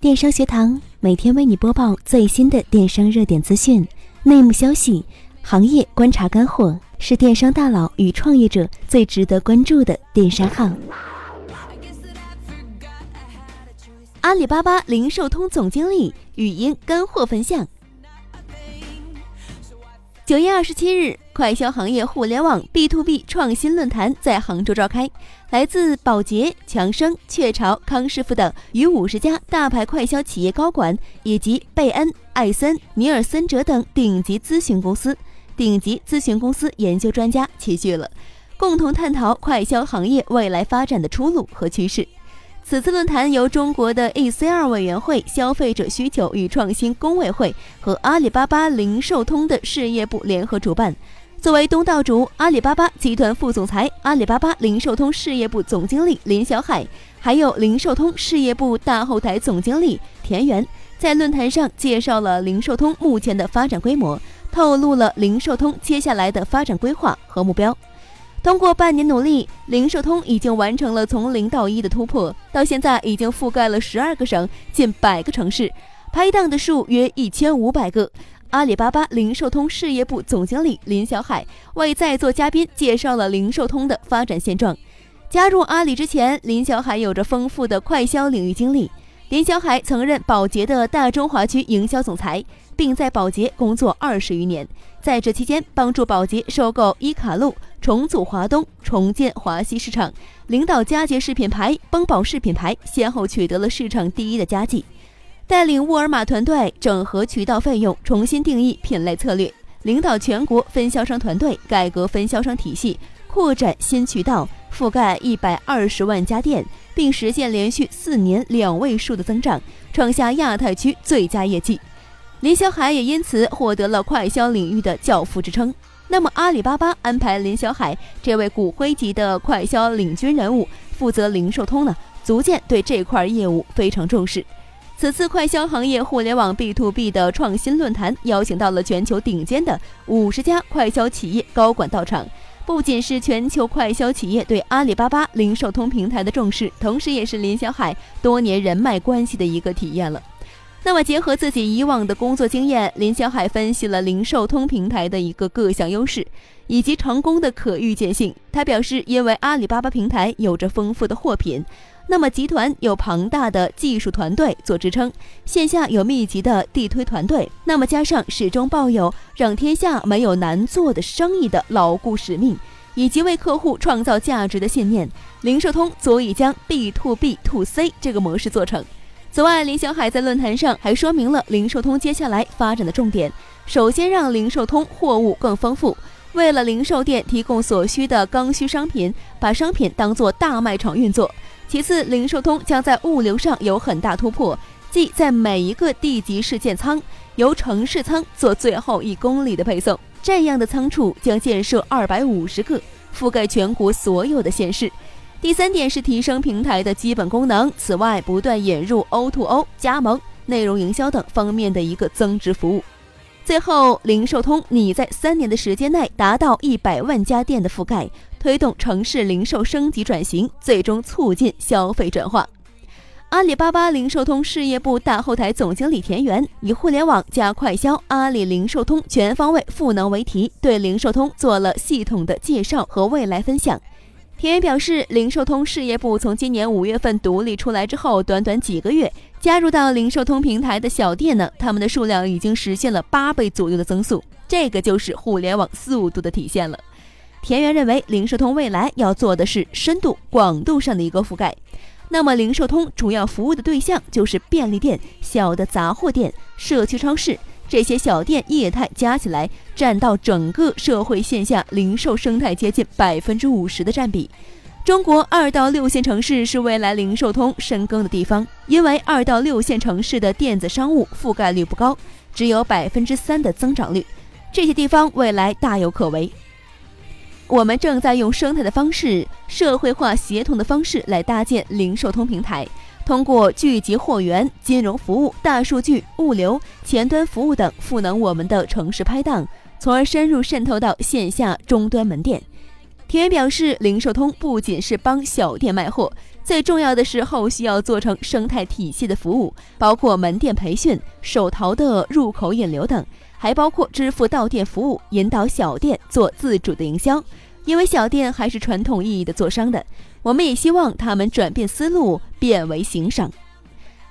电商学堂每天为你播报最新的电商热点资讯、内幕消息、行业观察干货，是电商大佬与创业者最值得关注的电商号。阿里巴巴零售通总经理语音干货分享。九月二十七日，快消行业互联网 B to B 创新论坛在杭州召开，来自宝洁、强生、雀巢、康师傅等逾五十家大牌快消企业高管，以及贝恩、艾森、尼尔森哲等顶级咨询公司、顶级咨询公司研究专家齐聚了，共同探讨快消行业未来发展的出路和趋势。此次论坛由中国的 ECR 委员会、消费者需求与创新工委会和阿里巴巴零售通的事业部联合主办。作为东道主，阿里巴巴集团副总裁、阿里巴巴零售通事业部总经理林小海，还有零售通事业部大后台总经理田园，在论坛上介绍了零售通目前的发展规模，透露了零售通接下来的发展规划和目标。通过半年努力，零售通已经完成了从零到一的突破，到现在已经覆盖了十二个省、近百个城市，拍档的数约一千五百个。阿里巴巴零售通事业部总经理林小海为在座嘉宾介绍了零售通的发展现状。加入阿里之前，林小海有着丰富的快销领域经历。林小海曾任宝洁的大中华区营销总裁，并在宝洁工作二十余年。在这期间，帮助宝洁收购伊卡璐，重组华东，重建华西市场，领导佳洁士品牌、邦宝适品牌先后取得了市场第一的佳绩。带领沃尔玛团队整合渠道费用，重新定义品类策略，领导全国分销商团队改革分销商体系，扩展新渠道，覆盖一百二十万家店。并实现连续四年两位数的增长，创下亚太区最佳业绩。林小海也因此获得了快消领域的教父之称。那么，阿里巴巴安排林小海这位骨灰级的快消领军人物负责零售通呢？足见对这块业务非常重视。此次快消行业互联网 B to B 的创新论坛，邀请到了全球顶尖的五十家快消企业高管到场。不仅是全球快消企业对阿里巴巴零售通平台的重视，同时也是林小海多年人脉关系的一个体验了。那么，结合自己以往的工作经验，林小海分析了零售通平台的一个各项优势以及成功的可预见性。他表示，因为阿里巴巴平台有着丰富的货品。那么，集团有庞大的技术团队做支撑，线下有密集的地推团队，那么加上始终抱有让天下没有难做的生意的牢固使命，以及为客户创造价值的信念，零售通足以将 B to B to C 这个模式做成。此外，林小海在论坛上还说明了零售通接下来发展的重点：首先，让零售通货物更丰富，为了零售店提供所需的刚需商品，把商品当做大卖场运作。其次，零售通将在物流上有很大突破，即在每一个地级市建仓，由城市仓做最后一公里的配送。这样的仓储将建设二百五十个，覆盖全国所有的县市。第三点是提升平台的基本功能。此外，不断引入 O2O 加盟、内容营销等方面的一个增值服务。最后，零售通拟在三年的时间内达到一百万家店的覆盖。推动城市零售升级转型，最终促进消费转化。阿里巴巴零售通事业部大后台总经理田园以“互联网加快销，阿里零售通全方位赋能”为题，对零售通做了系统的介绍和未来分享。田园表示，零售通事业部从今年五月份独立出来之后，短短几个月加入到零售通平台的小店呢，他们的数量已经实现了八倍左右的增速，这个就是互联网速度的体现了。田园认为，零售通未来要做的是深度、广度上的一个覆盖。那么，零售通主要服务的对象就是便利店、小的杂货店、社区超市这些小店业态加起来，占到整个社会线下零售生态接近百分之五十的占比。中国二到六线城市是未来零售通深耕的地方，因为二到六线城市的电子商务覆盖率不高，只有百分之三的增长率，这些地方未来大有可为。我们正在用生态的方式、社会化协同的方式来搭建零售通平台，通过聚集货源、金融服务、大数据、物流、前端服务等赋能我们的城市拍档，从而深入渗透到线下终端门店。田园表示，零售通不仅是帮小店卖货，最重要的是后续要做成生态体系的服务，包括门店培训、手淘的入口引流等，还包括支付到店服务，引导小店做自主的营销。因为小店还是传统意义的做商的，我们也希望他们转变思路，变为行商。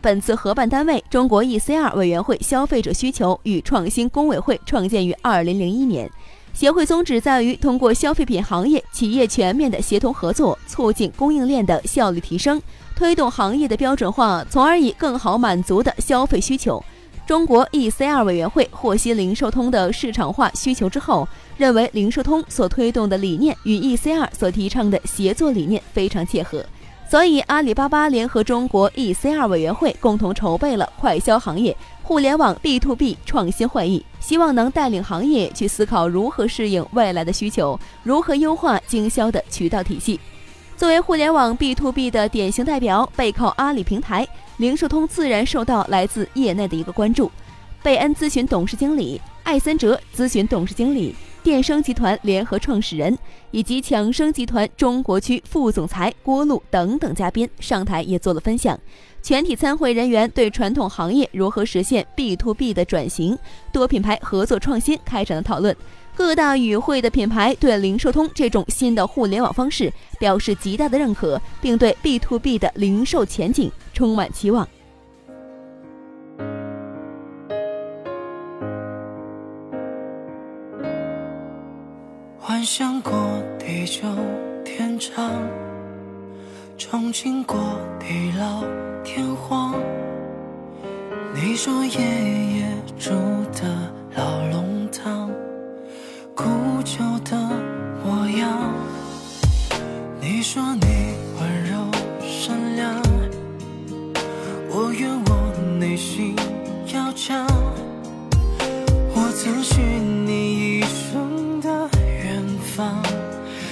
本次合办单位中国 ECR 委员会消费者需求与创新工委会创建于二零零一年。协会宗旨在于通过消费品行业企业全面的协同合作，促进供应链的效率提升，推动行业的标准化，从而以更好满足的消费需求。中国 ECR 委员会获悉零售通的市场化需求之后，认为零售通所推动的理念与 ECR 所提倡的协作理念非常切合。所以，阿里巴巴联合中国 ECR 委员会共同筹备了快消行业互联网 B to B 创新会议，希望能带领行业去思考如何适应未来的需求，如何优化经销的渠道体系。作为互联网 B to B 的典型代表，背靠阿里平台，零售通自然受到来自业内的一个关注。贝恩咨询董事经理、艾森哲咨询董事经理。电声集团联合创始人以及强生集团中国区副总裁郭璐等等嘉宾上台也做了分享。全体参会人员对传统行业如何实现 B to B 的转型、多品牌合作创新开展了讨论。各大与会的品牌对零售通这种新的互联网方式表示极大的认可，并对 B to B 的零售前景充满期望。幻想过地久天长，憧憬过地老天荒。你说爷爷住的老龙堂，古旧的模样。你说你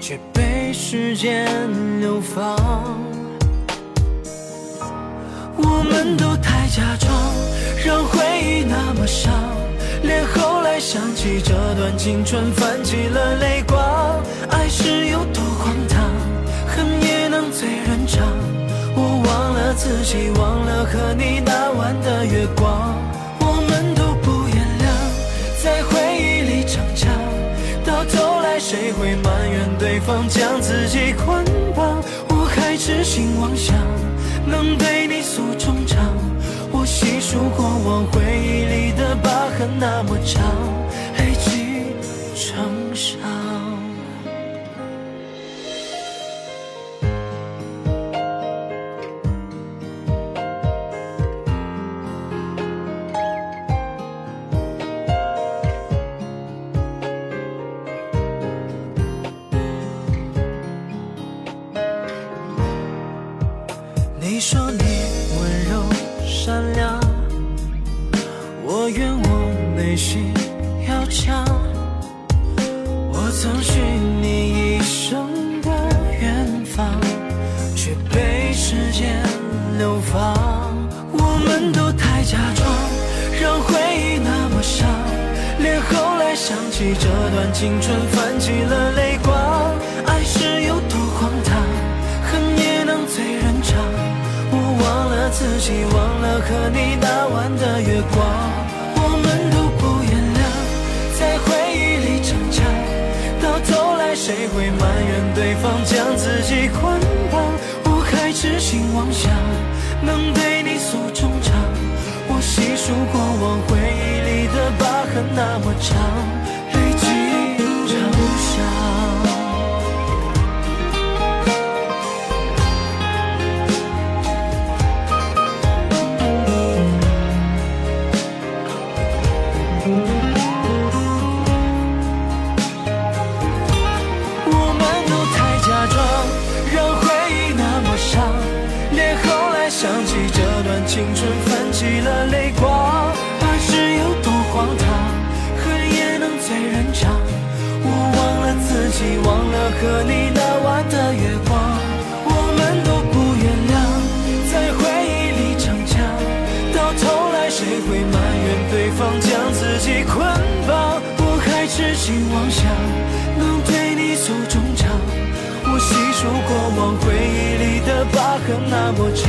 却被时间流放。我们都太假装，让回忆那么伤，连后来想起这段青春，泛起了泪光。爱是有多荒唐，恨也能醉人肠。我忘了自己，忘了和你那晚的月光。谁会埋怨？对方将自己捆绑，我还痴心妄想能对你诉衷肠。我细数过往回忆里的疤痕那么长，时间流放。我们都太假装，让回忆那么伤，连后来想起这段青春，泛起了泪光。爱是有多荒唐，恨也能醉人肠。我忘了自己忘了和你那晚的月光，我们都不原谅，在回忆里逞强，到头来谁会埋怨对方将自己捆绑？妄想能对你诉衷肠，我细数过往回忆里的疤痕那么长。和你那晚的月光。我们都不原谅，在回忆里逞强，到头来谁会埋怨对方将自己捆绑？我还痴心妄想能对你诉衷肠。我细数过往回忆里的疤痕那么长。